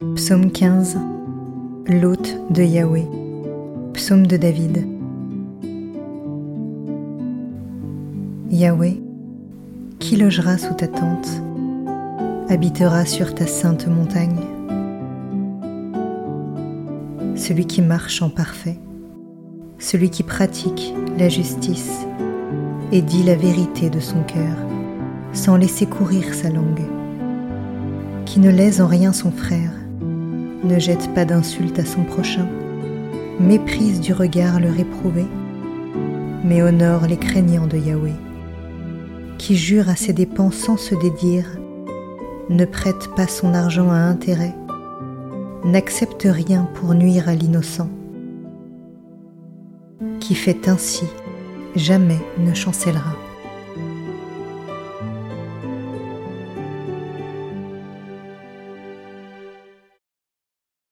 Psaume 15 L'hôte de Yahweh. Psaume de David. Yahweh, qui logera sous ta tente, habitera sur ta sainte montagne. Celui qui marche en parfait, celui qui pratique la justice et dit la vérité de son cœur, sans laisser courir sa langue, qui ne lèse en rien son frère, ne jette pas d'insultes à son prochain, méprise du regard le réprouvé, mais honore les craignants de Yahweh, qui jure à ses dépens sans se dédire, ne prête pas son argent à intérêt, n'accepte rien pour nuire à l'innocent, qui fait ainsi jamais ne chancellera.